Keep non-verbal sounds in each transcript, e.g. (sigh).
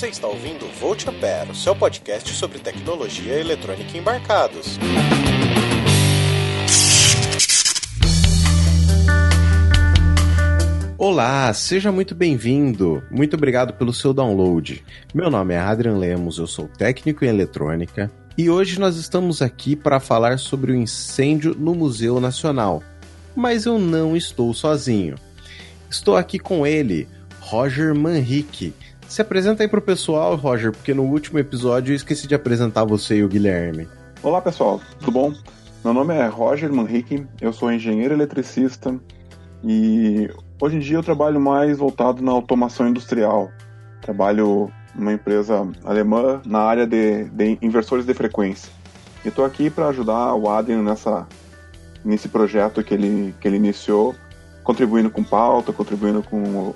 Você está ouvindo Volt Ampere, seu podcast sobre tecnologia eletrônica em embarcados. Olá, seja muito bem-vindo. Muito obrigado pelo seu download. Meu nome é Adrian Lemos, eu sou técnico em eletrônica e hoje nós estamos aqui para falar sobre o incêndio no Museu Nacional. Mas eu não estou sozinho. Estou aqui com ele, Roger Manrique. Se apresenta aí pro pessoal, Roger, porque no último episódio eu esqueci de apresentar você e o Guilherme. Olá, pessoal, tudo bom? Meu nome é Roger Manrique, eu sou engenheiro eletricista e hoje em dia eu trabalho mais voltado na automação industrial. Trabalho numa empresa alemã na área de, de inversores de frequência. E estou aqui para ajudar o Adrian nessa, nesse projeto que ele, que ele iniciou contribuindo com pauta, contribuindo com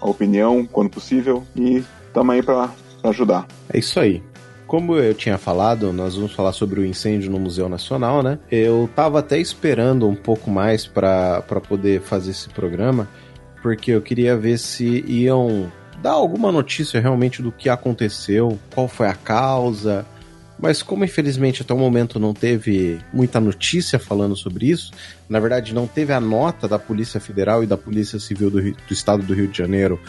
a opinião quando possível e estamos aí para ajudar. É isso aí. Como eu tinha falado, nós vamos falar sobre o incêndio no Museu Nacional, né? Eu tava até esperando um pouco mais para poder fazer esse programa, porque eu queria ver se iam dar alguma notícia realmente do que aconteceu, qual foi a causa, mas como infelizmente até o momento não teve muita notícia falando sobre isso, na verdade não teve a nota da Polícia Federal e da Polícia Civil do, do Estado do Rio de Janeiro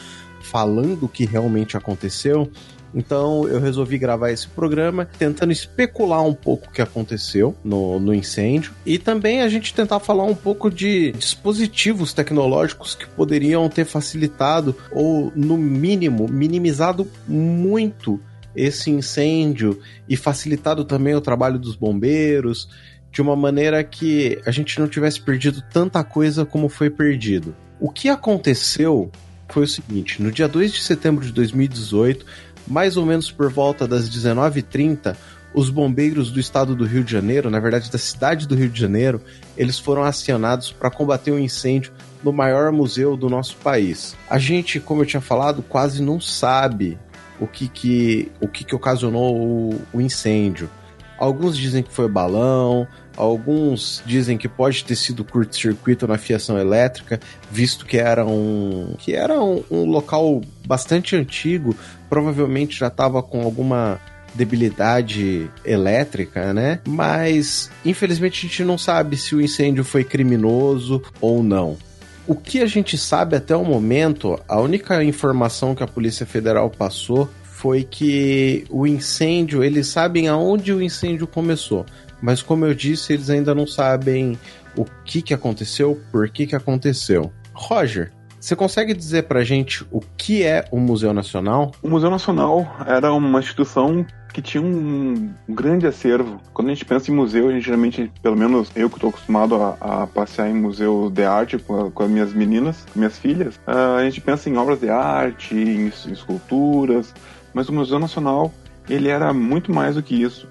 falando o que realmente aconteceu, então eu resolvi gravar esse programa tentando especular um pouco o que aconteceu no, no incêndio e também a gente tentar falar um pouco de dispositivos tecnológicos que poderiam ter facilitado ou, no mínimo, minimizado muito esse incêndio e facilitado também o trabalho dos bombeiros de uma maneira que a gente não tivesse perdido tanta coisa como foi perdido. O que aconteceu foi o seguinte: no dia 2 de setembro de 2018, mais ou menos por volta das 19h30, os bombeiros do estado do Rio de Janeiro, na verdade da cidade do Rio de Janeiro, eles foram acionados para combater um incêndio no maior museu do nosso país. A gente, como eu tinha falado, quase não sabe o que que, o que, que ocasionou o, o incêndio. Alguns dizem que foi balão, alguns dizem que pode ter sido curto-circuito na fiação elétrica, visto que era um que era um, um local bastante antigo, provavelmente já estava com alguma debilidade elétrica, né? Mas infelizmente a gente não sabe se o incêndio foi criminoso ou não. O que a gente sabe até o momento, a única informação que a Polícia Federal passou foi que o incêndio, eles sabem aonde o incêndio começou, mas como eu disse, eles ainda não sabem o que, que aconteceu, por que, que aconteceu. Roger, você consegue dizer pra gente o que é o Museu Nacional? O Museu Nacional era uma instituição que tinha um grande acervo. Quando a gente pensa em museu, a gente geralmente, pelo menos eu que estou acostumado a, a, passear em museu de arte com, com as minhas meninas, minhas filhas, uh, a gente pensa em obras de arte, em, em esculturas, mas o Museu Nacional ele era muito mais do que isso.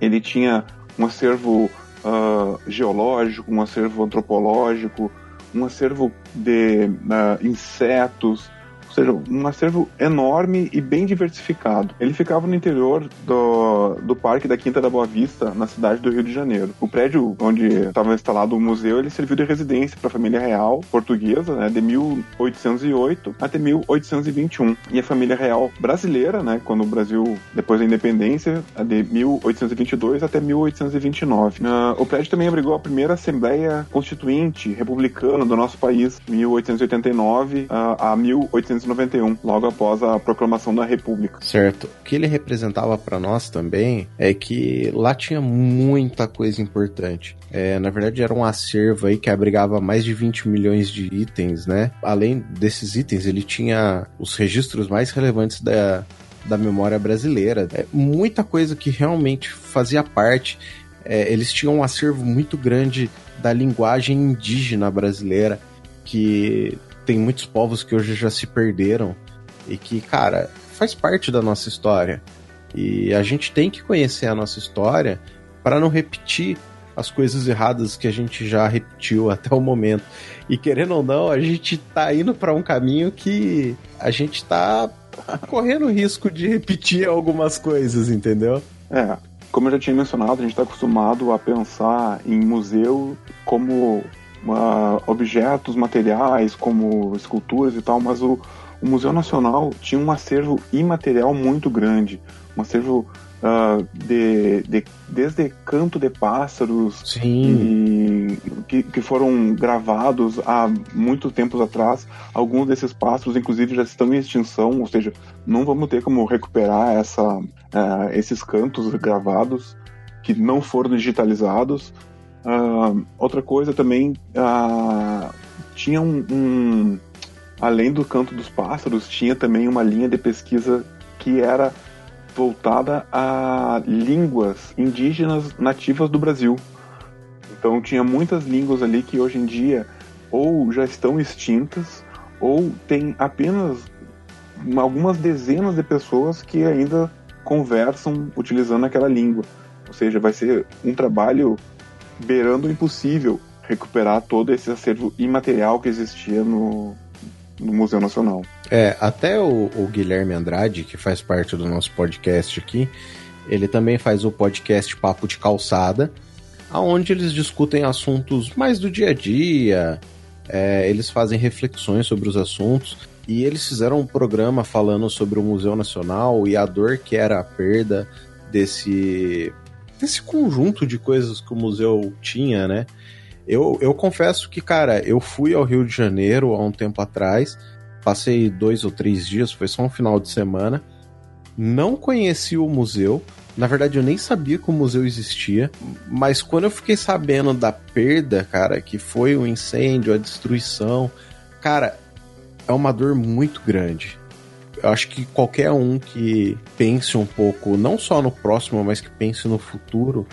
Ele tinha um acervo uh, geológico, um acervo antropológico, um acervo de uh, insetos, seja, um acervo enorme e bem diversificado. Ele ficava no interior do, do Parque da Quinta da Boa Vista, na cidade do Rio de Janeiro. O prédio onde estava instalado o museu, ele serviu de residência para a família real portuguesa, né, de 1808 até 1821. E a família real brasileira, né, quando o Brasil, depois da independência, de 1822 até 1829. Uh, ah, o prédio também abrigou a primeira Assembleia Constituinte Republicana do nosso país, 1889 uh, a 1890 1991, logo após a proclamação da República. Certo. O que ele representava para nós também é que lá tinha muita coisa importante. É, na verdade, era um acervo aí que abrigava mais de 20 milhões de itens, né? Além desses itens, ele tinha os registros mais relevantes da, da memória brasileira. É, muita coisa que realmente fazia parte. É, eles tinham um acervo muito grande da linguagem indígena brasileira, que tem muitos povos que hoje já se perderam e que, cara, faz parte da nossa história. E a gente tem que conhecer a nossa história para não repetir as coisas erradas que a gente já repetiu (laughs) até o momento. E querendo ou não, a gente tá indo para um caminho que a gente tá (laughs) correndo risco de repetir algumas coisas, entendeu? É, como eu já tinha mencionado, a gente está acostumado a pensar em museu como uh, objetos materiais, como esculturas e tal, mas o, o Museu Nacional tinha um acervo imaterial muito grande, um acervo uh, de, de, desde canto de pássaros e, que, que foram gravados há muito tempos atrás. Alguns desses pássaros, inclusive, já estão em extinção, ou seja, não vamos ter como recuperar essa, uh, esses cantos gravados que não foram digitalizados. Uh, outra coisa também, uh, tinha um, um, além do canto dos pássaros, tinha também uma linha de pesquisa que era voltada a línguas indígenas nativas do Brasil. Então tinha muitas línguas ali que hoje em dia ou já estão extintas ou tem apenas algumas dezenas de pessoas que ainda conversam utilizando aquela língua. Ou seja, vai ser um trabalho beirando o impossível recuperar todo esse acervo imaterial que existia no, no Museu Nacional. É, até o, o, Guilherme Andrade, que faz parte do nosso podcast aqui, ele também faz o podcast Papo de Calçada, aonde eles discutem assuntos mais do dia a dia, é, eles fazem reflexões sobre os assuntos, e eles fizeram um programa falando sobre o Museu Nacional e a dor que era a perda desse, desse conjunto de coisas que o museu tinha, né? Eu, eu confesso que, cara, eu fui ao Rio de Janeiro há um tempo atrás, passei dois ou três dias, foi só um final de semana, não conheci o museu. Na verdade, eu nem sabia que o museu existia, mas quando eu fiquei sabendo da perda, cara, que foi o incêndio, a destruição, cara, é uma dor muito grande. Acho que qualquer um que pense um pouco, não só no próximo, mas que pense no futuro,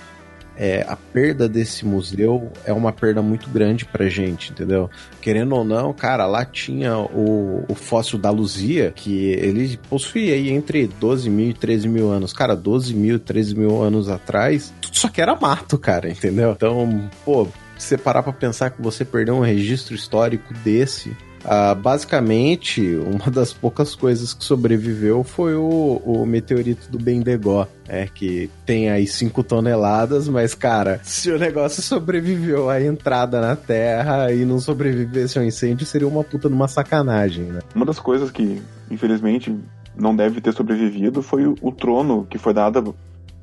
é, a perda desse museu é uma perda muito grande pra gente, entendeu? Querendo ou não, cara, lá tinha o, o fóssil da Luzia, que ele possuía aí entre 12 mil e 13 mil anos. Cara, 12 mil, 13 mil anos atrás, tudo só que era mato, cara, entendeu? Então, pô, você parar pra pensar que você perdeu um registro histórico desse, Uh, basicamente, uma das poucas coisas que sobreviveu foi o, o meteorito do Bendegó, é, que tem aí 5 toneladas, mas, cara, se o negócio sobreviveu à entrada na Terra e não sobrevivesse ao incêndio, seria uma puta de uma sacanagem, né? Uma das coisas que, infelizmente, não deve ter sobrevivido foi o, o trono que foi dado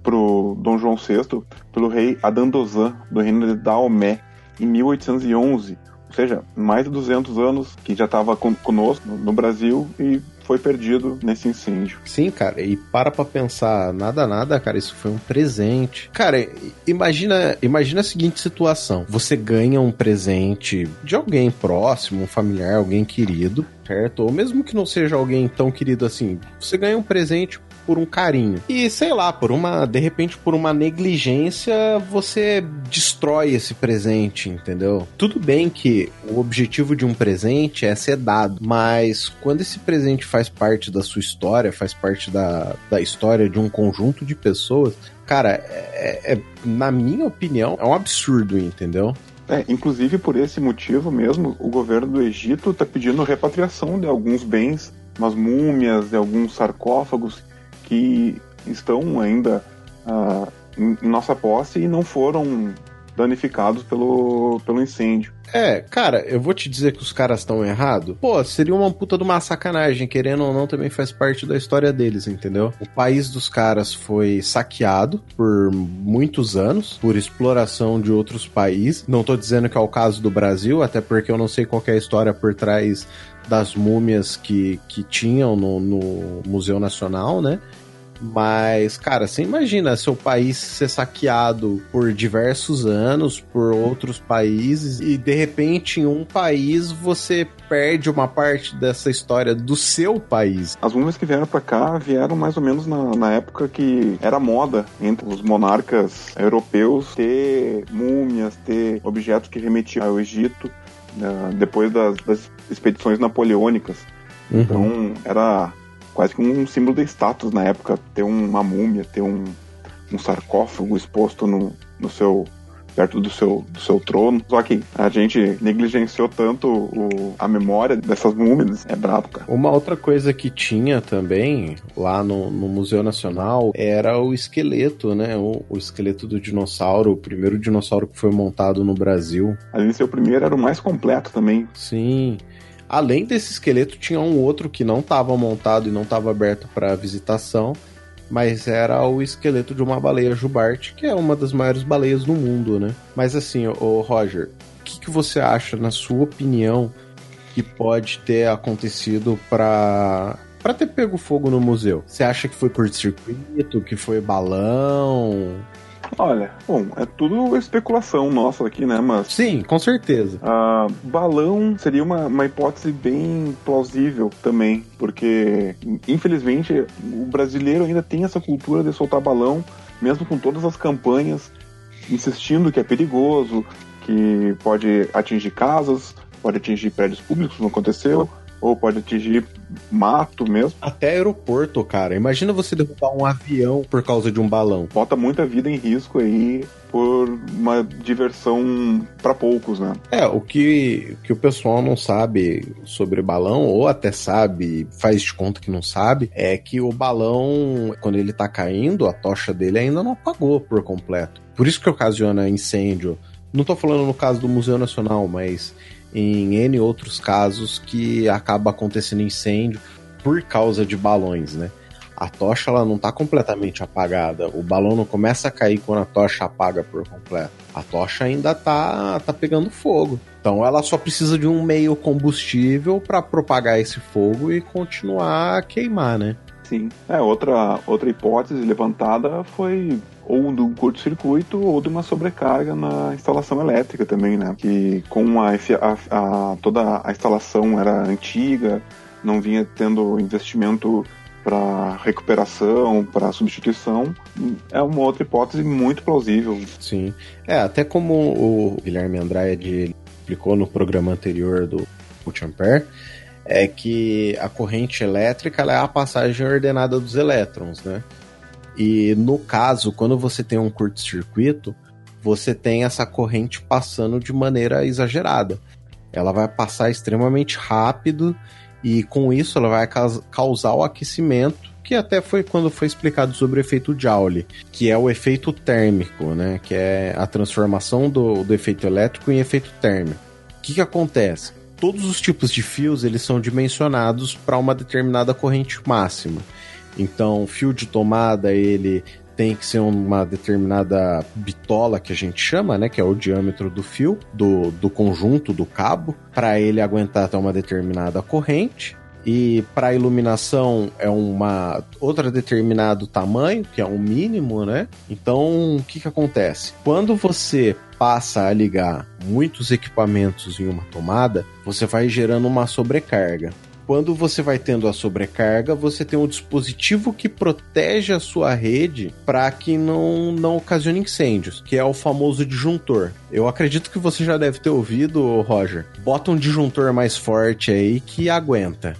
pro Dom João VI pelo rei Adandozan, do reino de Daomé, em 1811 ou seja, mais de 200 anos que já estava conosco no Brasil e foi perdido nesse incêndio. Sim, cara, e para pra pensar, nada, nada, cara, isso foi um presente. Cara, imagina, imagina a seguinte situação: você ganha um presente de alguém próximo, um familiar, alguém querido, certo? Ou mesmo que não seja alguém tão querido assim, você ganha um presente por um carinho. E sei lá, por uma, de repente, por uma negligência, você destrói esse presente, entendeu? Tudo bem que o objetivo de um presente é ser dado, mas quando esse presente faz parte da sua história, faz parte da, da história de um conjunto de pessoas, cara, é, é, na minha opinião, é um absurdo, entendeu? É, inclusive por esse motivo mesmo, o governo do Egito está pedindo repatriação de alguns bens, umas múmias, de alguns sarcófagos que estão ainda uh, em, nossa posse e não foram danificados pelo, pelo incêndio. É, cara, eu vou te dizer que os caras estão errados. Pô, seria uma puta de uma sacanagem, querendo ou não, também faz parte da história deles, entendeu? O país dos caras foi saqueado por muitos anos, por exploração de outros países. Não tô dizendo que é o caso do Brasil, até porque eu não sei qual é a história por trás das múmias que, que tinham no, no Museu Nacional, né? Mas, cara, você imagina seu país ser saqueado por diversos anos por outros países e de repente em um país você perde uma parte dessa história do seu país. As múmias que vieram para cá vieram mais ou menos na, na época que era moda entre os monarcas europeus ter múmias, ter objetos que remetiam ao Egito. Uh, depois das, das, expedições napoleônicas. Uhum. Então, era quase que um símbolo de status na época ter uma múmia, ter um, um sarcófago exposto no, no seu perto do seu, do seu trono. Só que a gente negligenciou tanto o, a memória dessas múmias. É brabo, cara. Uma outra coisa que tinha também lá no, no Museu Nacional era o esqueleto, né? O, o, esqueleto do dinossauro, o primeiro dinossauro que foi montado no Brasil. Além de ser o primeiro, era o mais completo também. Sim. Além desse esqueleto, tinha um outro que não estava montado e não estava aberto para visitação, mas era o esqueleto de uma baleia jubarte, que é uma das maiores baleias do mundo, né? Mas assim, o Roger, o que, que você acha, na sua opinião, que pode ter acontecido para para ter pego fogo no museu? Você acha que foi curto-circuito, que foi balão? Olha, bom, é tudo especulação nossa aqui, né? Mas. Sim, com certeza. Uh, balão seria uma, uma hipótese bem plausível também, porque, infelizmente, o brasileiro ainda tem essa cultura de soltar balão, mesmo com todas as campanhas insistindo que é perigoso, que pode atingir casas, pode atingir prédios públicos, não aconteceu ou pode atingir mato mesmo. Até aeroporto, cara. Imagina você derrubar um avião por causa de um balão. Bota muita vida em risco aí por uma diversão para poucos, né? É, o que, que o pessoal não sabe sobre balão, ou até sabe, faz de conta que não sabe, é que o balão, quando ele tá caindo, a tocha dele ainda não apagou por completo. Por isso que ocasiona incêndio. Não tô falando no caso do Museu Nacional, mas em N outros casos que acaba acontecendo incêndio por causa de balões, né? A tocha ela não está completamente apagada. O balão não começa a cair quando a tocha apaga por completo. A tocha ainda tá, tá pegando fogo. Então ela só precisa de um meio combustível para propagar esse fogo e continuar a queimar, né? Sim. É, outra, outra hipótese levantada foi ou de um curto-circuito ou de uma sobrecarga na instalação elétrica também, né? Que com a, a, a toda a instalação era antiga, não vinha tendo investimento para recuperação, para substituição, é uma outra hipótese muito plausível. Sim. É, até como o Guilherme Andrade explicou no programa anterior do Multiampere, é que a corrente elétrica é a passagem ordenada dos elétrons, né? E no caso, quando você tem um curto-circuito, você tem essa corrente passando de maneira exagerada. Ela vai passar extremamente rápido e com isso ela vai causar o aquecimento, que até foi quando foi explicado sobre o efeito Joule, que é o efeito térmico, né? Que é a transformação do, do efeito elétrico em efeito térmico. O que, que acontece? Todos os tipos de fios eles são dimensionados para uma determinada corrente máxima. Então, fio de tomada, ele tem que ser uma determinada bitola que a gente chama, né, que é o diâmetro do fio, do, do conjunto do cabo, para ele aguentar até uma determinada corrente. E para iluminação é uma outra determinado tamanho, que é um mínimo, né? Então, o que que acontece? Quando você passa a ligar muitos equipamentos em uma tomada, você vai gerando uma sobrecarga. Quando você vai tendo a sobrecarga, você tem um dispositivo que protege a sua rede para que não, não ocasione incêndios, que é o famoso disjuntor. Eu acredito que você já deve ter ouvido, Roger. Bota um disjuntor mais forte aí que aguenta.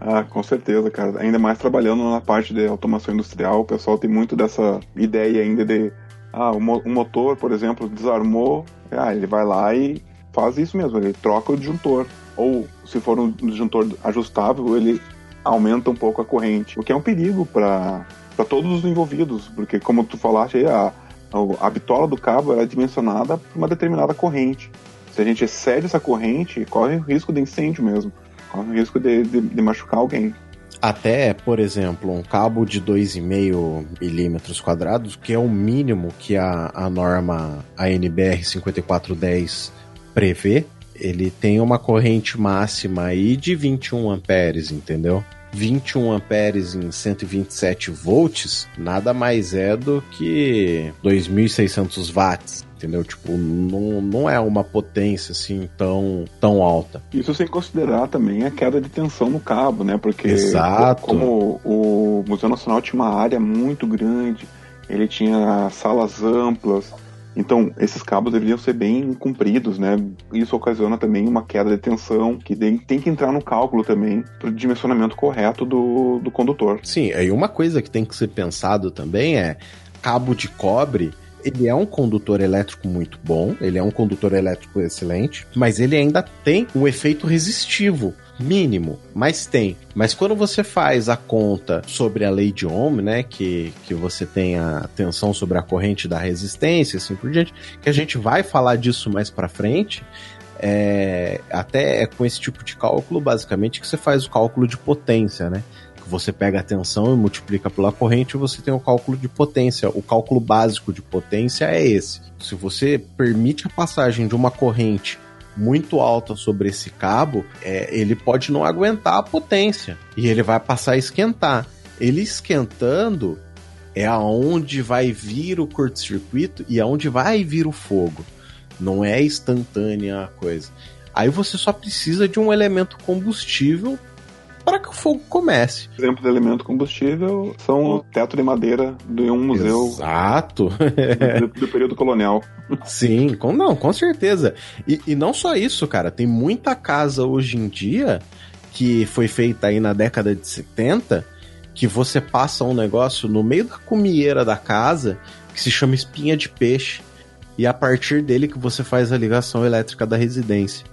Ah, com certeza, cara. Ainda mais trabalhando na parte de automação industrial, o pessoal tem muito dessa ideia ainda de ah, o, mo motor, por exemplo, desarmou, ah, ele vai lá e faz isso mesmo, ele troca o disjuntor ou se for um disjuntor ajustável, ele aumenta um pouco a corrente, o que é um perigo para todos os envolvidos, porque como tu falaste, a, a, bitola do cabo é dimensionada para uma determinada corrente. Se a gente excede essa corrente, corre o risco de incêndio mesmo, corre o risco de, de, de machucar alguém. Até, por exemplo, um cabo de 2,5 milímetros quadrados, que é o mínimo que a, a norma ANBR 5410 prevê, ele tem uma corrente máxima aí de 21 amperes, entendeu? 21 amperes em 127 volts nada mais é do que 2.600 watts, entendeu? Tipo, não, não é uma potência assim tão, tão alta. Isso sem considerar também a queda de tensão no cabo, né? Porque Exato. como o Museu Nacional tinha uma área muito grande, ele tinha salas amplas, então, esses cabos deveriam ser bem compridos, né? Isso ocasiona também uma queda de tensão, que tem que entrar no cálculo também para o dimensionamento correto do, do condutor. Sim, e uma coisa que tem que ser pensado também é cabo de cobre ele é um condutor elétrico muito bom, ele é um condutor elétrico excelente, mas ele ainda tem um efeito resistivo mínimo, mas tem. Mas quando você faz a conta sobre a lei de Ohm, né, que, que você tem a tensão sobre a corrente da resistência, assim por diante, que a gente vai falar disso mais para frente, é, até é com esse tipo de cálculo, basicamente, que você faz o cálculo de potência, né? Você pega a tensão e multiplica pela corrente e você tem o cálculo de potência. O cálculo básico de potência é esse. Se você permite a passagem de uma corrente muito alta sobre esse cabo, é, ele pode não aguentar a potência e ele vai passar a esquentar. Ele esquentando é aonde vai vir o curto-circuito e aonde vai vir o fogo. Não é instantânea a coisa. Aí você só precisa de um elemento combustível para que o fogo comece. Exemplo de elemento combustível são o teto de madeira de um museu. Exato. do, do, período colonial. (laughs) Sim, com, não, com certeza. E, e não só isso, cara. Tem muita casa hoje em dia que foi feita aí na década de 70 que você passa um negócio no meio da comieira da casa que se chama espinha de peixe e é a partir dele que você faz a ligação elétrica da residência.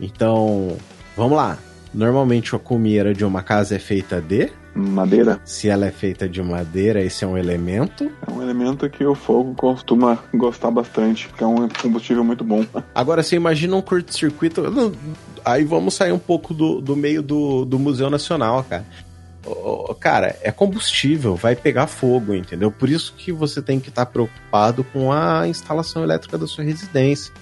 Então, vamos lá. Normalmente a comieira de uma casa é feita de madeira. Se ela é feita de madeira, esse é um elemento. É um elemento que o fogo costuma gostar bastante, porque é um combustível muito bom. Agora, você imagina um curto-circuito. Aí vamos sair um pouco do, do meio do, do Museu Nacional, cara cara, é combustível, vai pegar fogo, entendeu? Por isso que você tem que estar preocupado com a instalação elétrica da sua residência.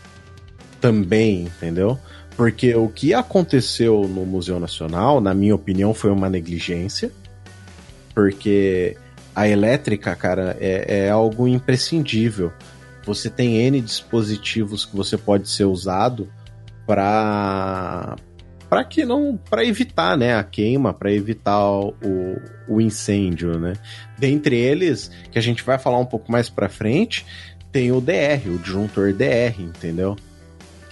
Também, entendeu? Porque o que aconteceu no Museu Nacional, na minha opinião, foi uma negligência. Porque a elétrica, cara, é, é algo imprescindível. Você tem N dispositivos que você pode ser usado para para que não para evitar né a queima para evitar o, o incêndio né dentre eles que a gente vai falar um pouco mais para frente tem o DR o disjuntor DR entendeu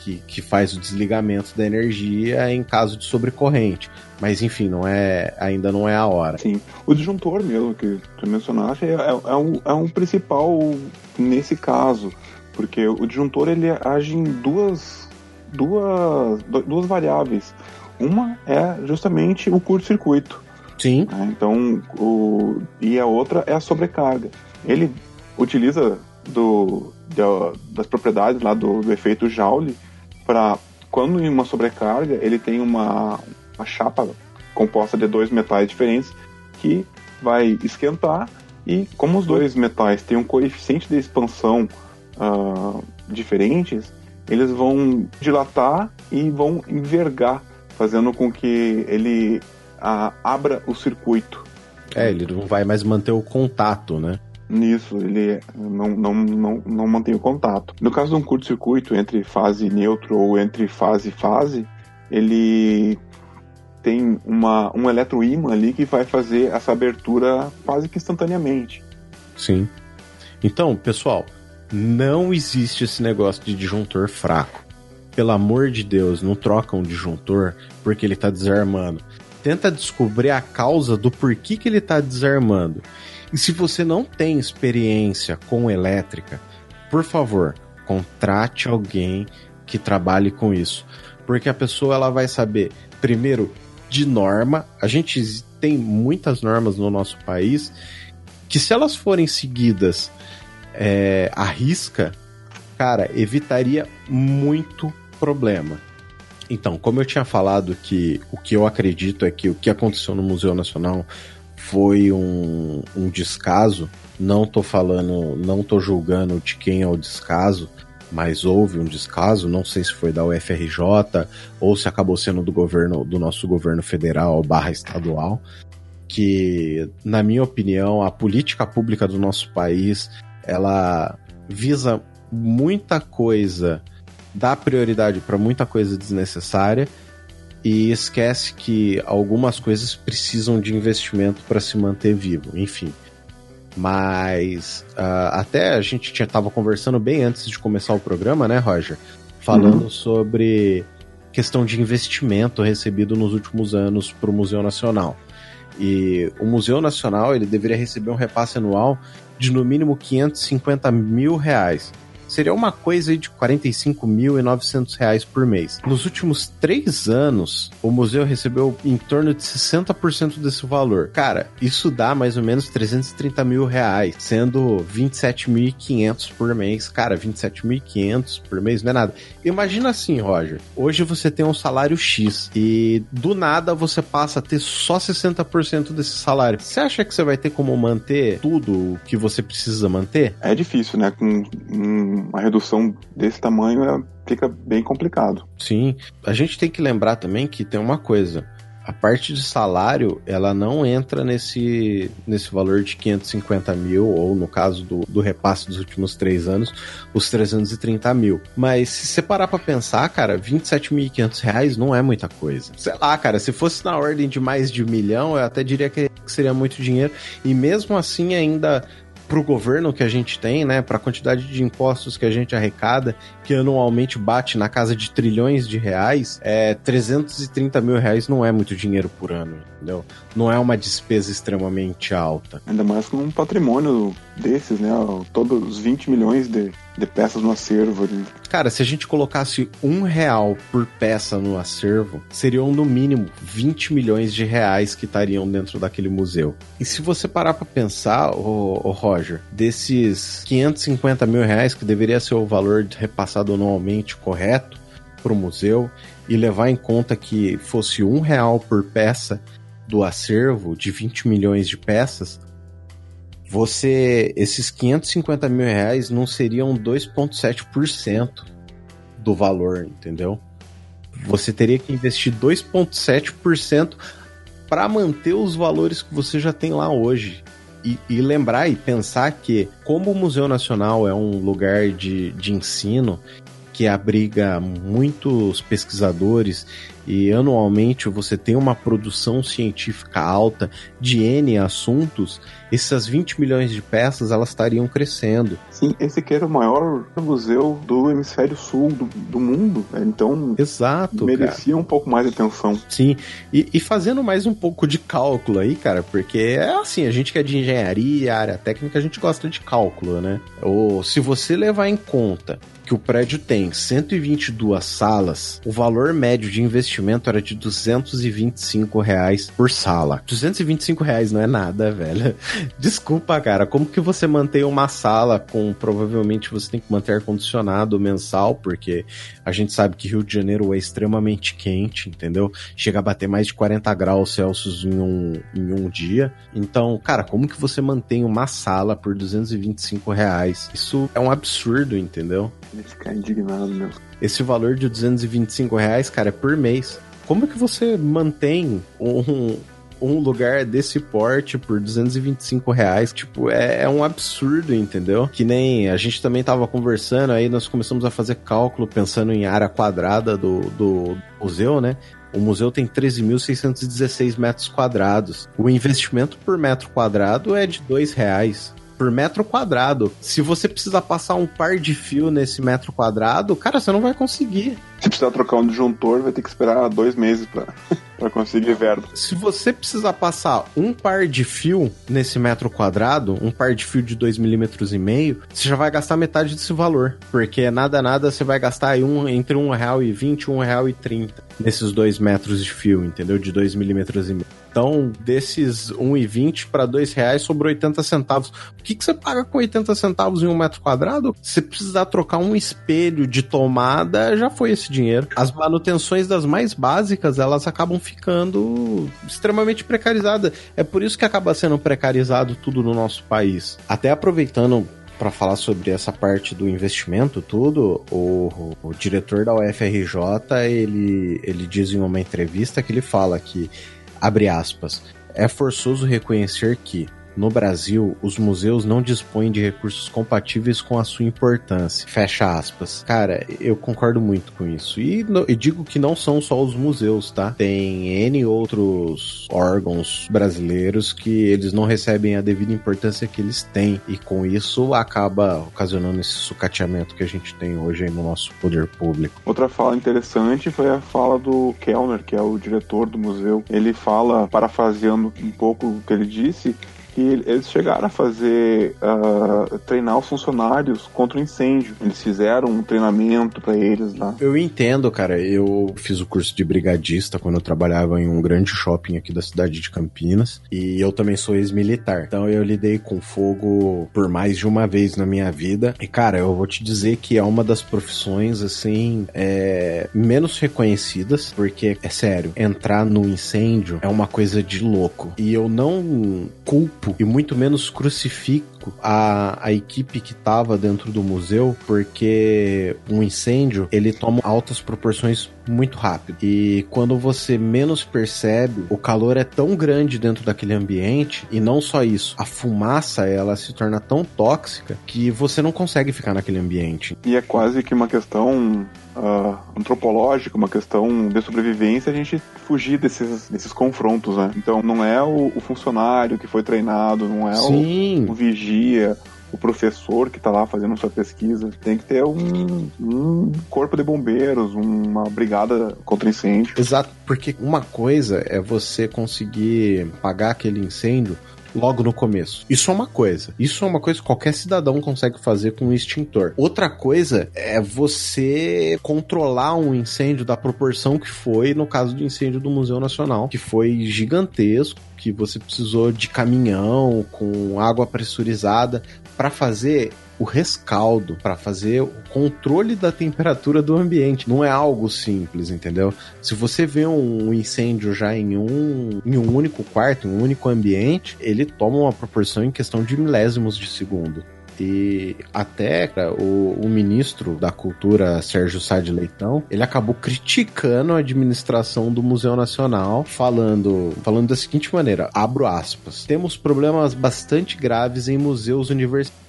que, que faz o desligamento da energia em caso de sobrecorrente mas enfim não é ainda não é a hora sim o disjuntor mesmo que tu mencionaste é, é, é um, é um principal nesse caso porque o disjuntor ele age em duas duas, duas variáveis. Uma é justamente o curto-circuito. Sim. Né? Então, o, e a outra é a sobrecarga. Ele utiliza do, das propriedades lá do, do efeito Joule para, quando em uma sobrecarga, ele tem uma, uma chapa composta de dois metais diferentes que vai esquentar e como os dois metais têm um coeficiente de expansão uh, diferentes, eles vão dilatar e vão envergar, fazendo com que ele a, abra o circuito. É, ele não vai mais manter o contato, né? Nisso, ele não, não, não, não mantém o contato. No caso de um curto-circuito entre fase neutro ou entre fase e fase, ele tem uma, um eletroímã ali que vai fazer essa abertura quase que instantaneamente. Sim. Então, pessoal, não existe esse negócio de disjuntor fraco. Pelo amor de Deus, não troca um disjuntor porque ele tá desarmando. Tenta descobrir a causa do porquê que ele tá desarmando. E se você não tem experiência com elétrica, por favor, contrate alguém que trabalhe com isso. Porque a pessoa ela vai saber, primeiro, de norma. A gente tem muitas normas no nosso país que, se elas forem seguidas é, arrisca, cara, evitaria muito problema. Então, como eu tinha falado que o que eu acredito é que o que aconteceu no Museu Nacional foi um, um descaso, não tô falando, não tô julgando de quem é o descaso, mas houve um descaso, não sei se foi da UFRJ ou se acabou sendo do governo do nosso governo federal barra estadual, que, na minha opinião, a política pública do nosso país ela visa muita coisa, dá prioridade para muita coisa desnecessária e esquece que algumas coisas precisam de investimento para se manter vivo, enfim. Mas uh, até a gente estava conversando bem antes de começar o programa, né, Roger? Falando uhum. sobre questão de investimento recebido nos últimos anos para o Museu Nacional. E o Museu Nacional ele deveria receber um repasse anual de no mínimo 550 mil reais. Seria uma coisa de 45.900 reais por mês. Nos últimos três anos, o museu recebeu em torno de 60% desse valor. Cara, isso dá mais ou menos 330 mil reais, sendo 27.500 por mês. Cara, 27.500 por mês não é nada. Imagina assim, Roger. Hoje você tem um salário X e do nada você passa a ter só 60% desse salário. Você acha que você vai ter como manter tudo o que você precisa manter? É difícil, né? Com uma redução desse tamanho é, fica bem complicado. Sim. A gente tem que lembrar também que tem uma coisa a parte de salário, ela não entra nesse, nesse valor de 550 mil, ou no caso do, do repasse dos últimos três anos, os 330 mil. Mas se você parar pra pensar, cara, 27.500 reais não é muita coisa. Sei lá, cara, se fosse na ordem de mais de um milhão, eu até diria que seria muito dinheiro. E mesmo assim, ainda para o governo que a gente tem, né, para a quantidade de impostos que a gente arrecada, que anualmente bate na casa de trilhões de reais, é 330 mil reais não é muito dinheiro por ano, entendeu? Não é uma despesa extremamente alta. Ainda mais com um patrimônio desses, né? Todos os 20 milhões de, de peças no acervo ali. Cara, se a gente colocasse um real por peça no acervo, seriam no mínimo 20 milhões de reais que estariam dentro daquele museu. E se você parar para pensar, o, o Roger, desses 550 mil reais, que deveria ser o valor repassado anualmente correto para o museu, e levar em conta que fosse um real por peça do acervo de 20 milhões de peças, você esses 550 mil reais não seriam 2,7% do valor, entendeu? Você teria que investir 2,7% para manter os valores que você já tem lá hoje. E, e, lembrar e pensar que, como o Museu Nacional é um lugar de, de ensino que abriga muitos pesquisadores e anualmente você tem uma produção científica alta de N assuntos, essas 20 milhões de peças elas estariam crescendo. Sim, esse aqui era o maior museu do hemisfério sul do, do mundo, né? então Exato, merecia cara. um pouco mais de atenção. Sim, e, e, fazendo mais um pouco de cálculo aí, cara, porque é assim, a gente que é de engenharia, área técnica, a gente gosta de cálculo, né? Ou se você levar em conta que o prédio tem 122 salas, o valor médio de investimento era de 225 reais por sala. 225 reais não é nada, velho. Desculpa, cara. Como que você mantém uma sala com provavelmente você tem que manter ar-condicionado mensal, porque a gente sabe que Rio de Janeiro é extremamente quente, entendeu? Chega a bater mais de 40 graus Celsius em um, em um dia. Então, cara, como que você mantém uma sala por 225 reais? Isso é um absurdo, entendeu? Ia ficar indignado, meu. Esse valor de 225 reais, cara, é por mês. Como que você mantém um, um lugar desse porte por 225 reais, tipo, é, é, um absurdo, entendeu? Que nem a gente também tava conversando, aí nós começamos a fazer cálculo pensando em área quadrada do, do museu, né? O museu tem 13.616 metros quadrados. O investimento por metro quadrado é de dois reais por metro quadrado. Se você precisar passar um par de fio nesse metro quadrado, cara, você não vai conseguir. Se precisar trocar um disjuntor, vai ter que esperar dois meses para (laughs) para conseguir verba. Se você precisar passar um par de fio nesse metro quadrado, um par de fio de 2 milímetros e meio, você já vai gastar metade desse valor, porque nada nada você vai gastar aí um, entre um real e vinte, um real e trinta nesses dois metros de fio, entendeu? De 2 milímetros e meio. Então, desses 1,20 para 2 reais, sobrou 80 centavos. O que, que você paga com 80 centavos em um metro quadrado? Se precisar trocar um espelho de tomada, já foi esse dinheiro. As manutenções das mais básicas, elas acabam ficando extremamente precarizadas. É por isso que acaba sendo precarizado tudo no nosso país. Até aproveitando para falar sobre essa parte do investimento, tudo, o, o, diretor da UFRJ, ele, ele diz em uma entrevista que ele fala que Abre aspas. É forçoso reconhecer que, no Brasil, os museus não dispõem de recursos compatíveis com a sua importância. Fecha aspas. Cara, eu concordo muito com isso. E, no, e, digo que não são só os museus, tá? Tem N outros órgãos brasileiros que eles não recebem a devida importância que eles têm. E com isso acaba ocasionando esse sucateamento que a gente tem hoje no nosso poder público. Outra fala interessante foi a fala do Kellner, que é o diretor do museu. Ele fala, parafraseando um pouco o que ele disse, E eles chegaram a fazer uh, treinar os funcionários contra o incêndio. Eles fizeram um treinamento para eles lá. Eu entendo, cara. Eu fiz o curso de brigadista quando eu trabalhava em um grande shopping aqui da cidade de Campinas. E eu também sou ex-militar. Então eu lidei com fogo por mais de uma vez na minha vida. E, cara, eu vou te dizer que é uma das profissões, assim, é, menos reconhecidas. Porque, é sério, entrar no incêndio é uma coisa de louco. E eu não culpo e muito menos crucifico a, a equipe que estava dentro do museu, porque um incêndio ele toma altas proporções muito rápido. E quando você menos percebe, o calor é tão grande dentro daquele ambiente, e não só isso, a fumaça ela se torna tão tóxica que você não consegue ficar naquele ambiente. E é quase que uma questão uh, antropológica, uma questão de sobrevivência, a gente fugir desses, desses confrontos, né? Então não é o, o funcionário que foi treinado, não é o, o, vigia, o professor que está lá fazendo sua pesquisa. Tem que ter um, um, corpo de bombeiros, uma brigada contra incêndio. Exato, porque uma coisa é você conseguir apagar aquele incêndio logo no começo. Isso é uma coisa. Isso é uma coisa que qualquer cidadão consegue fazer com um extintor. Outra coisa é você controlar um incêndio da proporção que foi no caso do incêndio do Museu Nacional, que foi gigantesco, que você precisou de caminhão com água pressurizada para fazer o rescaldo, para fazer o controle da temperatura do ambiente. Não é algo simples, entendeu? Se você vê um incêndio já em um, em um único quarto, em um único ambiente, ele toma uma proporção em questão de milésimos de segundo. E até o, o, ministro da Cultura, Sérgio Sá de Leitão, ele acabou criticando a administração do Museu Nacional, falando, falando da seguinte maneira: abro aspas. Temos problemas bastante graves em museus universitários.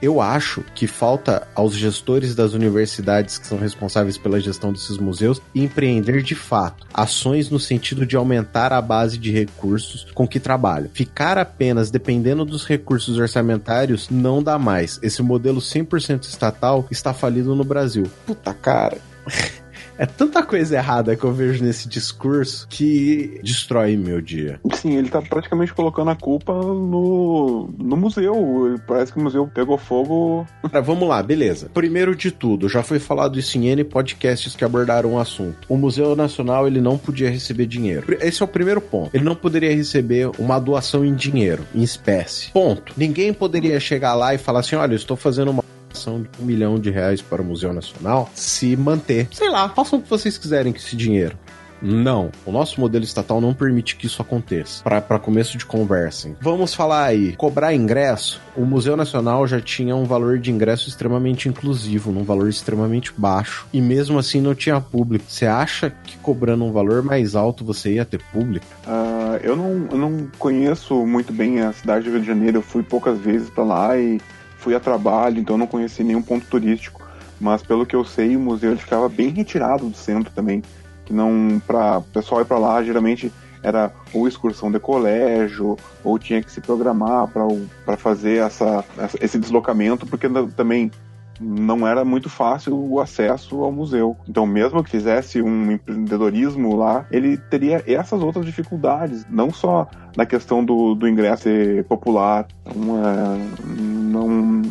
Eu acho que falta aos gestores das universidades que são responsáveis pela gestão desses museus empreender de fato ações no sentido de aumentar a base de recursos com que trabalham. Ficar apenas dependendo dos recursos orçamentários não dá mais. Esse modelo 100% estatal está falido no Brasil. Puta cara. (laughs) É tanta coisa errada que eu vejo nesse discurso que destrói meu dia. Sim, ele tá praticamente colocando a culpa no, no museu. Parece que o museu pegou fogo. Cara, vamos lá, beleza. Primeiro de tudo, já foi falado isso em N podcasts que abordaram o assunto. O Museu Nacional, ele não podia receber dinheiro. Esse é o primeiro ponto. Ele não poderia receber uma doação em dinheiro, em espécie. Ponto. Ninguém poderia chegar lá e falar assim: olha, eu estou fazendo uma de um milhão de reais para o Museu Nacional se manter. Sei lá, façam o que vocês quiserem com esse dinheiro. Não, o nosso modelo estatal não permite que isso aconteça. Para começo de conversa. Vamos falar aí, cobrar ingresso. O Museu Nacional já tinha um valor de ingresso extremamente inclusivo, num valor extremamente baixo, e mesmo assim não tinha público. Você acha que cobrando um valor mais alto você ia ter público? Uh, eu, não, eu não conheço muito bem a cidade do Rio de Janeiro, eu fui poucas vezes para lá e fui a trabalho, então não conheci nenhum ponto turístico. Mas pelo que eu sei, o museu ele ficava bem retirado do centro também. Que não. para pessoal ir para lá, geralmente era ou excursão de colégio, ou tinha que se programar para fazer essa, esse deslocamento, porque também não era muito fácil o acesso ao museu. Então, mesmo que fizesse um empreendedorismo lá, ele teria essas outras dificuldades, não só na questão do, do ingresso popular. É, não,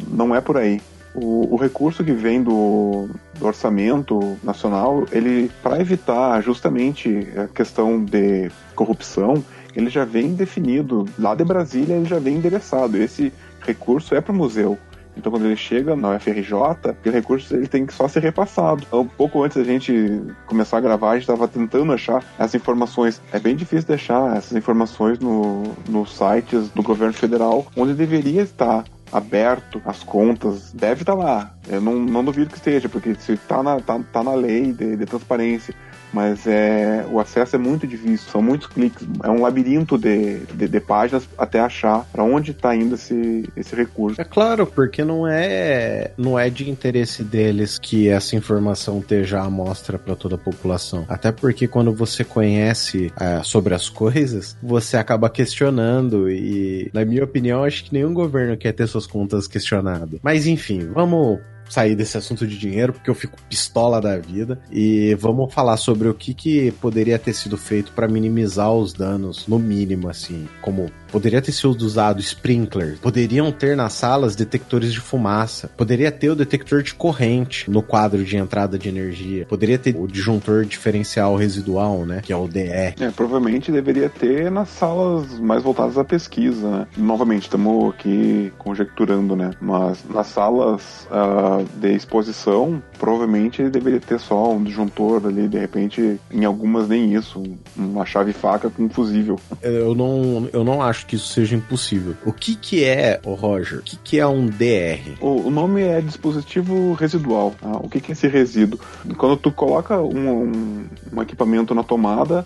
não é por aí. O, o, recurso que vem do, do orçamento nacional, ele para evitar justamente a questão de corrupção, ele já vem definido lá de Brasília, ele já vem endereçado. Esse recurso é para o museu. Então, quando ele chega na UFRJ, aquele recurso ele tem que só ser repassado. Então, pouco antes da gente começar a gravar, a gente estava tentando achar essas informações. É bem difícil deixar essas informações no, nos sites do governo federal, onde deveria estar aberto as contas, deve estar lá. Eu não, não duvido que esteja, porque se está na, tá, tá na lei de, de transparência mas é, o acesso é muito difícil, são muitos cliques, é um labirinto de, de, de páginas até achar para onde está indo esse, esse recurso. É claro, porque não é, não é de interesse deles que essa informação esteja à mostra para toda a população. Até porque quando você conhece é, sobre as coisas, você acaba questionando e, na minha opinião, acho que nenhum governo quer ter suas contas questionadas. Mas enfim, vamos sair desse assunto de dinheiro, porque eu fico pistola da vida. E vamos falar sobre o que, que poderia ter sido feito para minimizar os danos, no mínimo, assim, como Poderia ter sido usado sprinklers. Poderiam ter nas salas detectores de fumaça. Poderia ter o detector de corrente no quadro de entrada de energia. Poderia ter o disjuntor diferencial residual, né? Que é o DE. É, provavelmente deveria ter nas salas mais voltadas à pesquisa, né? Novamente, estamos aqui conjecturando, né? Mas nas salas uh, de exposição, provavelmente deveria ter só um disjuntor ali, de repente, em algumas nem isso. Uma chave faca com um fusível. Eu não, eu não acho acho que isso seja impossível. O que que é, o Roger? O que que é um DR? O, nome é dispositivo residual. Tá? O que que é esse resíduo? Quando tu coloca um, um, um equipamento na tomada,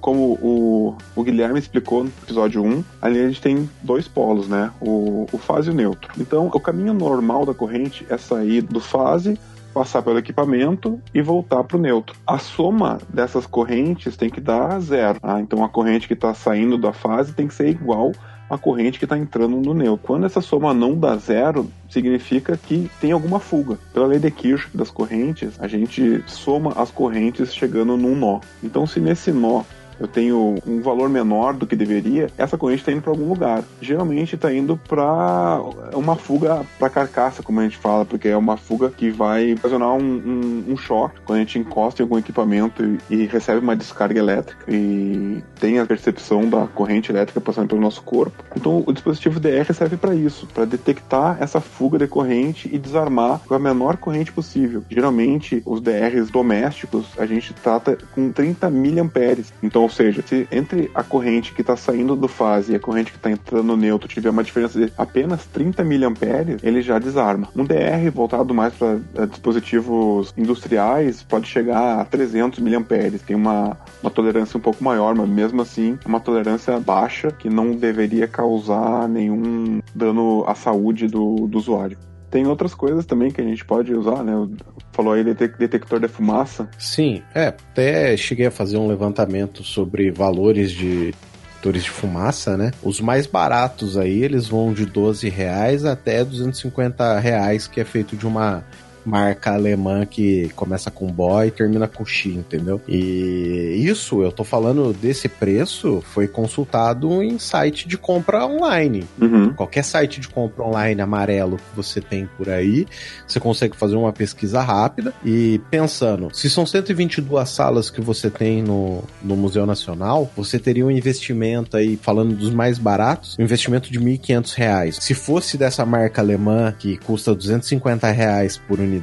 como o, o, Guilherme explicou no episódio 1, ali a gente tem dois polos, né? O, o fase e o neutro. Então, o caminho normal da corrente é sair do fase passar pelo equipamento e voltar para o neutro. A soma dessas correntes tem que dar zero. Tá? Então a corrente que está saindo da fase tem que ser igual à corrente que está entrando no neutro. Quando essa soma não dá zero, significa que tem alguma fuga. Pela lei de Kirchhoff das correntes, a gente soma as correntes chegando num nó. Então, se nesse nó eu tenho um valor menor do que deveria, essa corrente está indo para algum lugar. Geralmente está indo para uma fuga para carcaça, como a gente fala, porque é uma fuga que vai ocasionar um, um, um choque quando a gente encosta em algum equipamento e, e, recebe uma descarga elétrica e tem a percepção da corrente elétrica passando pelo nosso corpo. Então o dispositivo DR serve para isso, para detectar essa fuga de corrente e desarmar com a menor corrente possível. Geralmente os DRs domésticos a gente trata com 30 miliamperes. Então ou seja, se entre a corrente que está saindo do fase e a corrente que está entrando no neutro tiver uma diferença de apenas 30 mA, ele já desarma. Um DR voltado mais para eh, dispositivos industriais pode chegar a 300 mA. Tem uma, uma tolerância um pouco maior, mas mesmo assim é uma tolerância baixa que não deveria causar nenhum dano à saúde do, do usuário. Tem outras coisas também que a gente pode usar, né? Falou aí detector de fumaça. Sim, é. Até cheguei a fazer um levantamento sobre valores de detectores de fumaça, né? Os mais baratos aí, eles vão de 12 reais até 250 reais, que é feito de uma marca alemã que começa com boy e termina com X, entendeu? E isso, eu tô falando desse preço, foi consultado em site de compra online. Uhum. Qualquer site de compra online amarelo que você tem por aí, você consegue fazer uma pesquisa rápida e pensando, se são 122 salas que você tem no, no Museu Nacional, você teria um investimento aí, falando dos mais baratos, um investimento de R$ 1.500. Se fosse dessa marca alemã que custa 250 reais por unidade,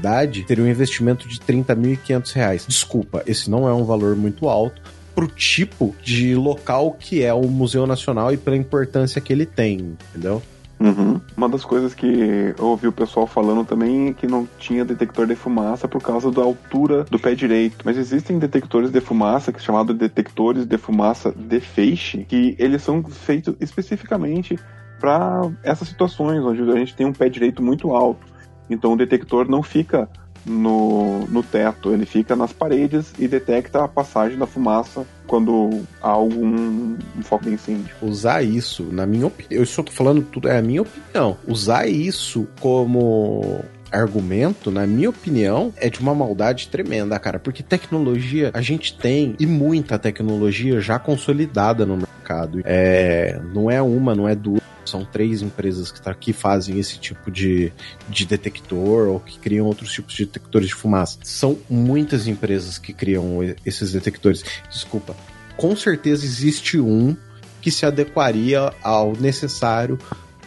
teria um investimento de 30.500 reais. Desculpa, esse não é um valor muito alto pro tipo de local que é o Museu Nacional e pela importância que ele tem, entendeu? Uhum. Uma das coisas que eu ouvi o pessoal falando também é que não tinha detector de fumaça por causa da altura do pé direito. Mas existem detectores de fumaça, que são chamados detectores de fumaça de feixe, que eles são feitos especificamente para essas situações onde a gente tem um pé direito muito alto. Então o detector não fica no, no teto, ele fica nas paredes e detecta a passagem da fumaça quando há algum um foco de incêndio. Usar isso, na minha opinião, eu estou falando tudo, é a minha opinião. Usar isso como argumento, na minha opinião, é de uma maldade tremenda, cara. Porque tecnologia a gente tem e muita tecnologia já consolidada no mercado. É, não é uma, não é duas são três empresas que, tá, que fazem esse tipo de, de detector ou que criam outros tipos de detectores de fumaça. São muitas empresas que criam esses detectores. Desculpa. Com certeza existe um que se adequaria ao necessário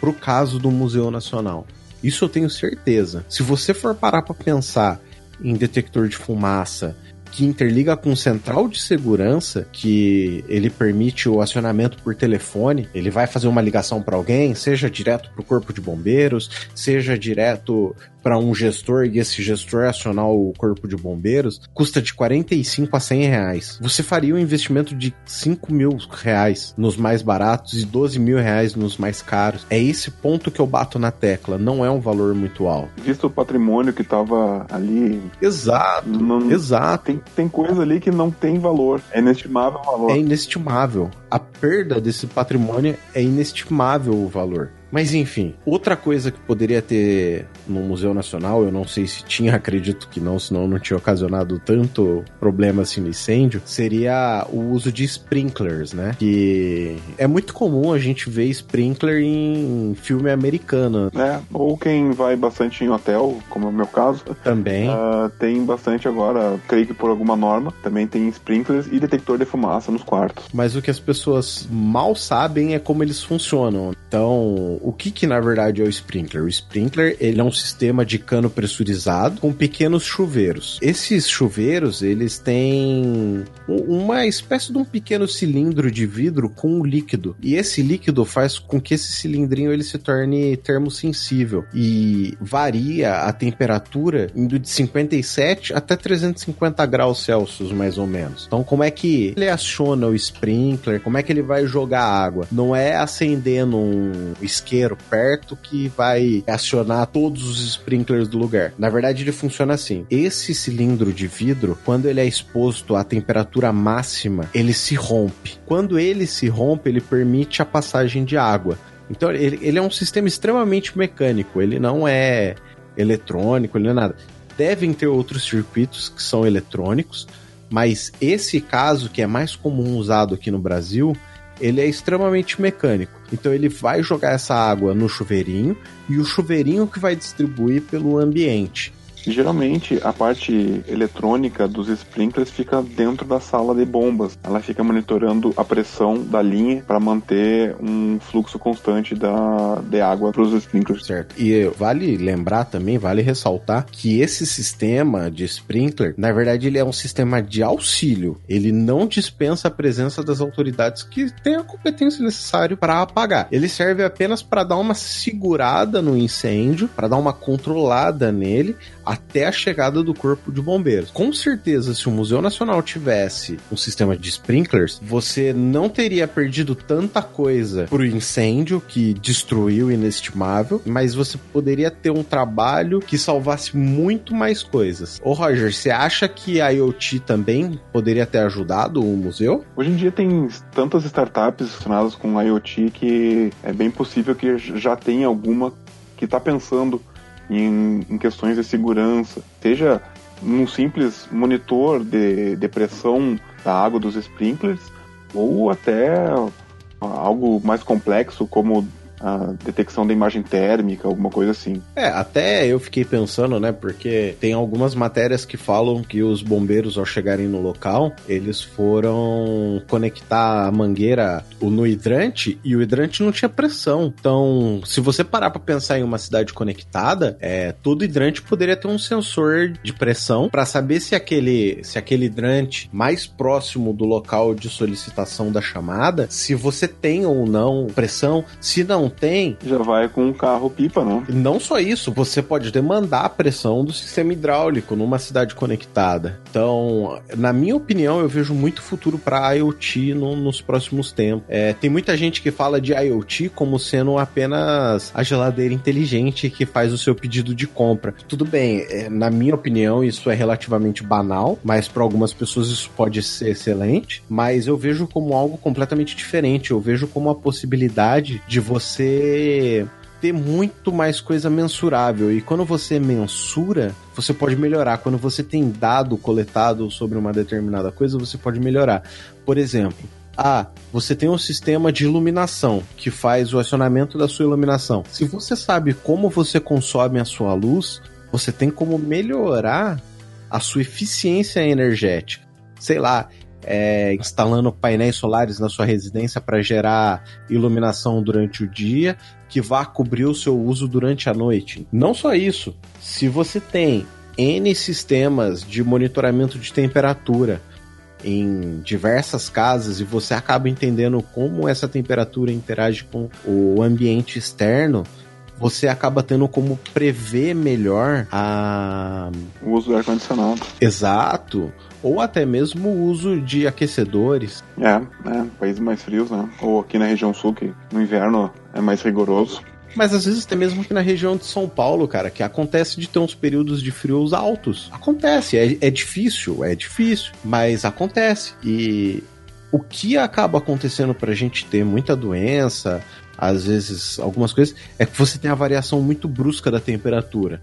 para o caso do Museu Nacional. Isso eu tenho certeza. Se você for parar para pensar em detector de fumaça que interliga com central de segurança, que ele permite o acionamento por telefone. Ele vai fazer uma ligação para alguém, seja direto para o corpo de bombeiros, seja direto para um gestor e esse gestor acionar o corpo de bombeiros, custa de 45 a 100 reais. Você faria um investimento de 5 mil reais nos mais baratos e 12 mil reais nos mais caros. É esse ponto que eu bato na tecla. Não é um valor muito alto. Visto o patrimônio que estava ali. Exato. Não, exato. Tem, tem coisa ali que não tem valor. É inestimável o valor. É inestimável. A perda desse patrimônio é inestimável o valor. Mas enfim, outra coisa que poderia ter no Museu Nacional, eu não sei se tinha, (laughs) acredito que não, senão não tinha ocasionado tanto problema assim no incêndio, seria o uso de sprinklers, né? Que é muito comum a gente ver sprinkler em filme americano. É, ou quem vai bastante em hotel, como é o meu caso. Também. Uh, tem bastante agora, creio que por alguma norma, também tem sprinklers e detector de fumaça nos quartos. Mas o que as pessoas mal sabem é como eles funcionam. Então, o que que na verdade é o sprinkler? O sprinkler, ele é um sistema de cano pressurizado com pequenos chuveiros. Esses chuveiros, eles têm uma espécie de um pequeno cilindro de vidro com um líquido. E esse líquido faz com que esse cilindrinho ele se torne termosensível e varia a temperatura indo de 57 até 350 graus Celsius mais ou menos. Então, como é que ele aciona o sprinkler? Como é que ele vai jogar água? Não é acendendo um perto que vai acionar todos os sprinklers do lugar. Na verdade, ele funciona assim. Esse cilindro de vidro, quando ele é exposto à temperatura máxima, ele se rompe. Quando ele se rompe, ele permite a passagem de água. Então, ele, ele é um sistema extremamente mecânico. Ele não é eletrônico, ele não é nada. Devem ter outros circuitos que são eletrônicos, mas esse caso, que é mais comum usado aqui no Brasil, ele é extremamente mecânico. Então ele vai jogar essa água no chuveirinho e o chuveirinho que vai distribuir pelo ambiente. Geralmente a parte eletrônica dos sprinklers fica dentro da sala de bombas. Ela fica monitorando a pressão da linha para manter um fluxo constante da, de água para os sprinklers. Certo. E vale lembrar também, vale ressaltar que esse sistema de sprinkler, na verdade, ele é um sistema de auxílio. Ele não dispensa a presença das autoridades que têm a competência necessária para apagar. Ele serve apenas para dar uma segurada no incêndio, para dar uma controlada nele, até a chegada do corpo de bombeiros. Com certeza, se o Museu Nacional tivesse um sistema de sprinklers, você não teria perdido tanta coisa pro incêndio que destruiu inestimável, mas você poderia ter um trabalho que salvasse muito mais coisas. Ô Roger, você acha que a IoT também poderia ter ajudado o museu? Hoje em dia tem tantas startups relacionadas com IoT que é bem possível que já tenha alguma que está pensando em, em questões de segurança, seja num simples monitor de, de pressão da água dos sprinklers, ou até algo mais complexo como a detecção da imagem térmica, alguma coisa assim. É, até eu fiquei pensando, né? Porque tem algumas matérias que falam que os bombeiros, ao chegarem no local, eles foram conectar a mangueira no hidrante e o hidrante não tinha pressão. Então, se você parar para pensar em uma cidade conectada, é, todo hidrante poderia ter um sensor de pressão para saber se aquele, se aquele hidrante mais próximo do local de solicitação da chamada, se você tem ou não pressão, se não não tem. Já vai com um carro pipa, não? Não só isso, você pode demandar a pressão do sistema hidráulico numa cidade conectada. Então, na minha opinião, eu vejo muito futuro para IoT no, nos próximos tempos. É, tem muita gente que fala de IoT como sendo apenas a geladeira inteligente que faz o seu pedido de compra. Tudo bem, é, na minha opinião, isso é relativamente banal, mas para algumas pessoas isso pode ser excelente. Mas eu vejo como algo completamente diferente. Eu vejo como a possibilidade de você você ter muito mais coisa mensurável. E quando você mensura, você pode melhorar. Quando você tem dado coletado sobre uma determinada coisa, você pode melhorar. Por exemplo, ah, você tem um sistema de iluminação que faz o acionamento da sua iluminação. Se você sabe como você consome a sua luz, você tem como melhorar a sua eficiência energética. Sei lá, é, instalando painéis solares na sua residência para gerar iluminação durante o dia, que vá cobrir o seu uso durante a noite. Não só isso, se você tem N sistemas de monitoramento de temperatura em diversas casas e você acaba entendendo como essa temperatura interage com o ambiente externo, você acaba tendo como prever melhor a... o uso do ar-condicionado. Exato ou até mesmo o uso de aquecedores. É, é, países mais frios, né? Ou aqui na região sul, que no inverno é mais rigoroso. Mas às vezes até mesmo aqui na região de São Paulo, cara, que acontece de ter uns períodos de frios altos. Acontece, é, é difícil, é difícil, mas acontece. E o que acaba acontecendo pra gente ter muita doença, às vezes, algumas coisas, é que você tem a variação muito brusca da temperatura.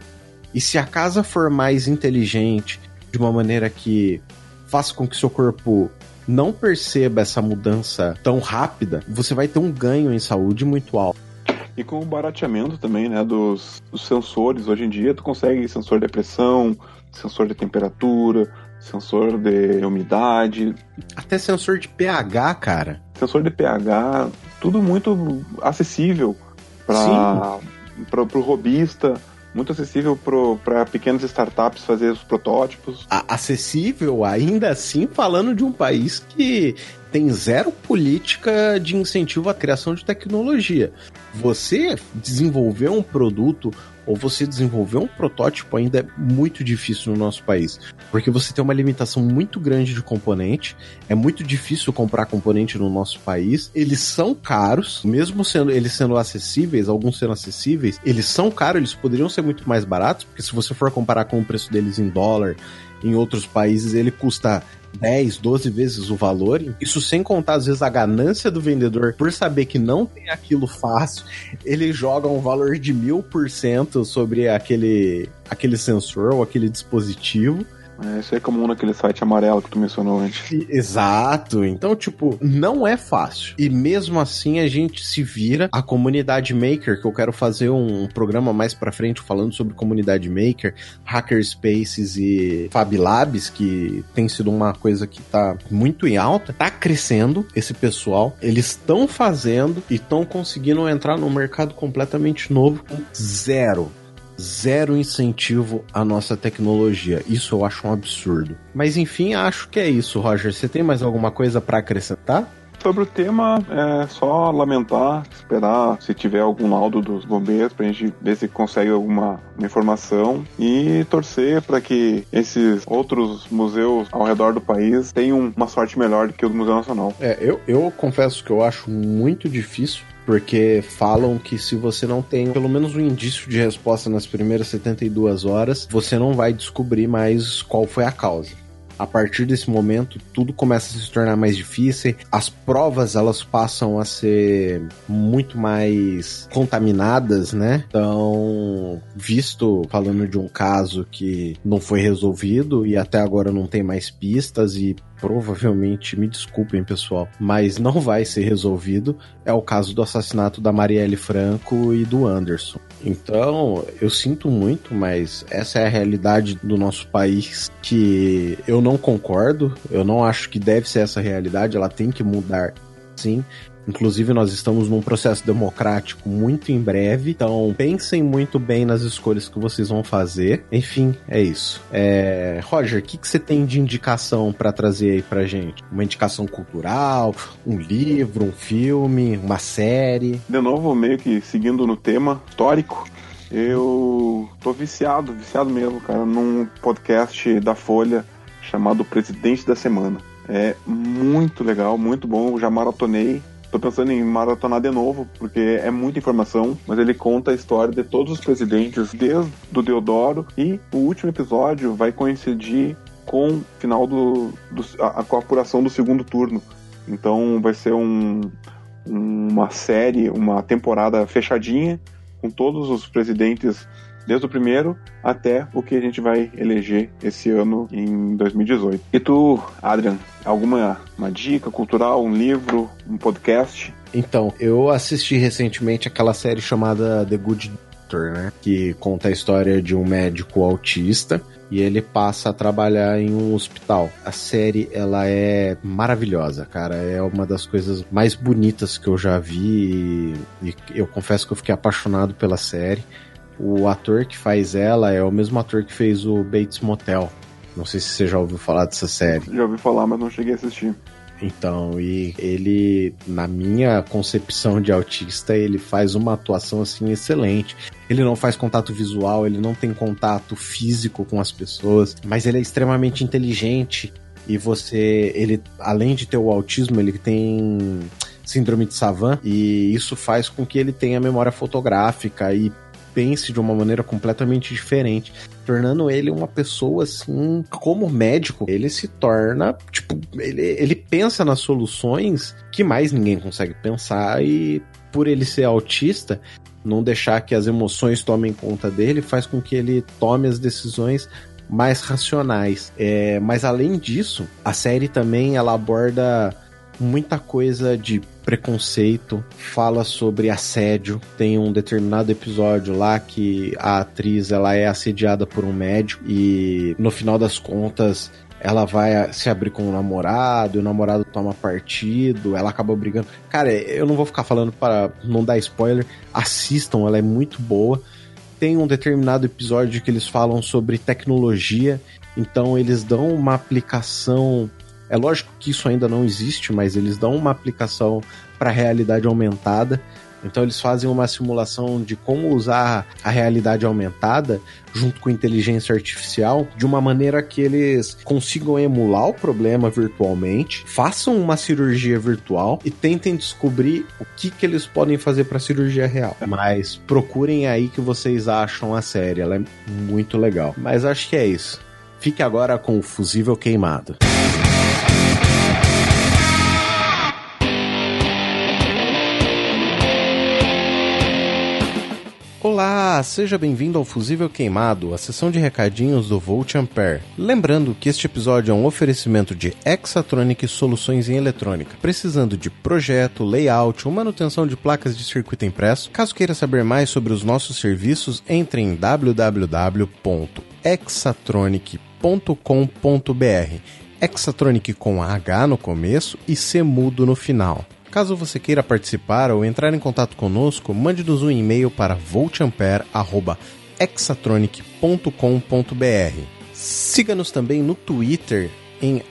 E se a casa for mais inteligente, de uma maneira que faça com que seu corpo não perceba essa mudança tão rápida, você vai ter um ganho em saúde muito alto. E com o barateamento também, né, dos, dos sensores, hoje em dia tu consegue sensor de pressão, sensor de temperatura, sensor de umidade. Até sensor de pH, cara. Sensor de pH, tudo muito acessível para o robista, muito acessível para pequenas startups fazer os protótipos. Acessível, ainda assim, falando de um país que tem zero política de incentivo à criação de tecnologia. Você desenvolver um produto ou você desenvolver um protótipo ainda é muito difícil no nosso país, porque você tem uma limitação muito grande de componente, é muito difícil comprar componente no nosso país, eles são caros, mesmo sendo eles sendo acessíveis, alguns sendo acessíveis, eles são caros, eles poderiam ser muito mais baratos, porque se você for comparar com o preço deles em dólar, em outros países ele custa 10, 12 vezes o valor. Isso sem contar, às vezes, a ganância do vendedor por saber que não tem aquilo fácil. Ele joga um valor de mil por cento sobre aquele, aquele sensor ou aquele dispositivo. É, isso é comum naquele site amarelo que tu mencionou antes. Exato. Então, tipo, não é fácil. E mesmo assim a gente se vira. A comunidade maker, que eu quero fazer um programa mais pra frente falando sobre comunidade maker, hackerspaces e Fab Labs, que tem sido uma coisa que tá muito em alta, tá crescendo esse pessoal. Eles estão fazendo e estão conseguindo entrar num mercado completamente novo com zero zero incentivo à nossa tecnologia. Isso eu acho um absurdo. Mas enfim, acho que é isso, Roger. Você tem mais alguma coisa para acrescentar? Sobre o tema, é só lamentar, esperar se tiver algum laudo dos bombeiros pra gente ver se consegue alguma informação e torcer para que esses outros museus ao redor do país tenham uma sorte melhor do que o do Museu Nacional. É, eu, eu confesso que eu acho muito difícil porque falam que se você não tem pelo menos um indício de resposta nas primeiras 72 horas, você não vai descobrir mais qual foi a causa. A partir desse momento, tudo começa a se tornar mais difícil. As provas elas passam a ser muito mais contaminadas, né? Então, visto falando de um caso que não foi resolvido e até agora não tem mais pistas e provavelmente, me desculpem pessoal, mas não vai ser resolvido, é o caso do assassinato da Marielle Franco e do Anderson. Então, eu sinto muito, mas essa é a realidade do nosso país que eu não concordo, eu não acho que deve ser essa realidade, ela tem que mudar sim. Inclusive, nós estamos num processo democrático muito em breve, então pensem muito bem nas escolhas que vocês vão fazer. Enfim, é isso. É... Roger, o que, que você tem de indicação para trazer aí pra gente? Uma indicação cultural, um livro, um filme, uma série? De novo, meio que seguindo no tema histórico, eu tô viciado, viciado mesmo, cara, num podcast da Folha chamado Presidente da Semana. É muito legal, muito bom. Eu já maratonei Tô pensando em maratonar de novo, porque é muita informação, mas ele conta a história de todos os presidentes, desde o Deodoro, e o último episódio vai coincidir com o final do, do a, com a apuração do segundo turno. Então vai ser um, uma série, uma temporada fechadinha, com todos os presidentes desde o primeiro até o que a gente vai eleger esse ano em 2018. E tu, Adrian, alguma uma dica cultural, um livro, um podcast? Então, eu assisti recentemente aquela série chamada The Good Doctor, né? Que conta a história de um médico autista e ele passa a trabalhar em um hospital. A série ela é maravilhosa, cara. É uma das coisas mais bonitas que eu já vi e, e eu confesso que eu fiquei apaixonado pela série. O ator que faz ela é o mesmo ator que fez o Bates Motel. Não sei se você já ouviu falar dessa série. Já ouvi falar, mas não cheguei a assistir. Então, e ele, na minha concepção de autista, ele faz uma atuação assim excelente. Ele não faz contato visual, ele não tem contato físico com as pessoas, mas ele é extremamente inteligente. E você, ele, além de ter o autismo, ele tem síndrome de Savant e isso faz com que ele tenha memória fotográfica e pense de uma maneira completamente diferente, tornando ele uma pessoa assim, como médico, ele se torna, tipo, ele, ele pensa nas soluções que mais ninguém consegue pensar e por ele ser autista, não deixar que as emoções tomem conta dele faz com que ele tome as decisões mais racionais. É, mas além disso, a série também ela aborda muita coisa de preconceito, fala sobre assédio. Tem um determinado episódio lá que a atriz ela é assediada por um médico e no final das contas ela vai se abrir com o namorado, o namorado toma partido, ela acaba brigando. Cara, eu não vou ficar falando para não dar spoiler. Assistam, ela é muito boa. Tem um determinado episódio que eles falam sobre tecnologia, então eles dão uma aplicação é lógico que isso ainda não existe, mas eles dão uma aplicação para realidade aumentada. Então eles fazem uma simulação de como usar a realidade aumentada junto com inteligência artificial de uma maneira que eles consigam emular o problema virtualmente, façam uma cirurgia virtual e tentem descobrir o que, que eles podem fazer para cirurgia real. Mas procurem aí que vocês acham a série, ela é muito legal. Mas acho que é isso. Fique agora com o fusível queimado. Olá, seja bem-vindo ao Fusível Queimado, a sessão de recadinhos do Volt Ampere. Lembrando que este episódio é um oferecimento de Exatronic Soluções em Eletrônica. Precisando de projeto, layout ou manutenção de placas de circuito impresso? Caso queira saber mais sobre os nossos serviços, entre em www.exatronic.com.br. Exatronic com H no começo e C mudo no final. Caso você queira participar ou entrar em contato conosco, mande-nos um e-mail para voltampere@exatronic.com.br. Siga-nos também no Twitter em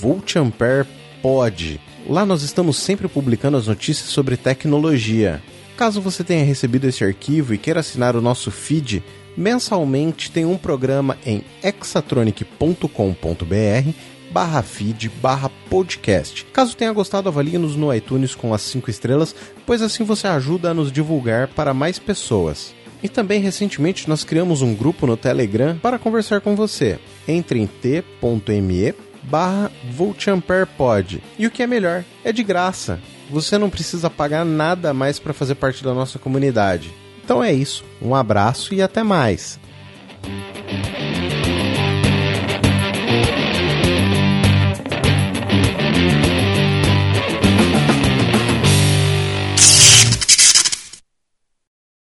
voltamperepod. Lá nós estamos sempre publicando as notícias sobre tecnologia. Caso você tenha recebido esse arquivo e queira assinar o nosso feed, mensalmente tem um programa em exatronic.com.br barra feed barra podcast. Caso tenha gostado, avalie-nos no iTunes com as 5 estrelas, pois assim você ajuda a nos divulgar para mais pessoas. E também recentemente nós criamos um grupo no Telegram para conversar com você. Entre em t.me barra VoltAmperePod. E o que é melhor, é de graça. Você não precisa pagar nada mais para fazer parte da nossa comunidade. Então é isso, um abraço e até mais.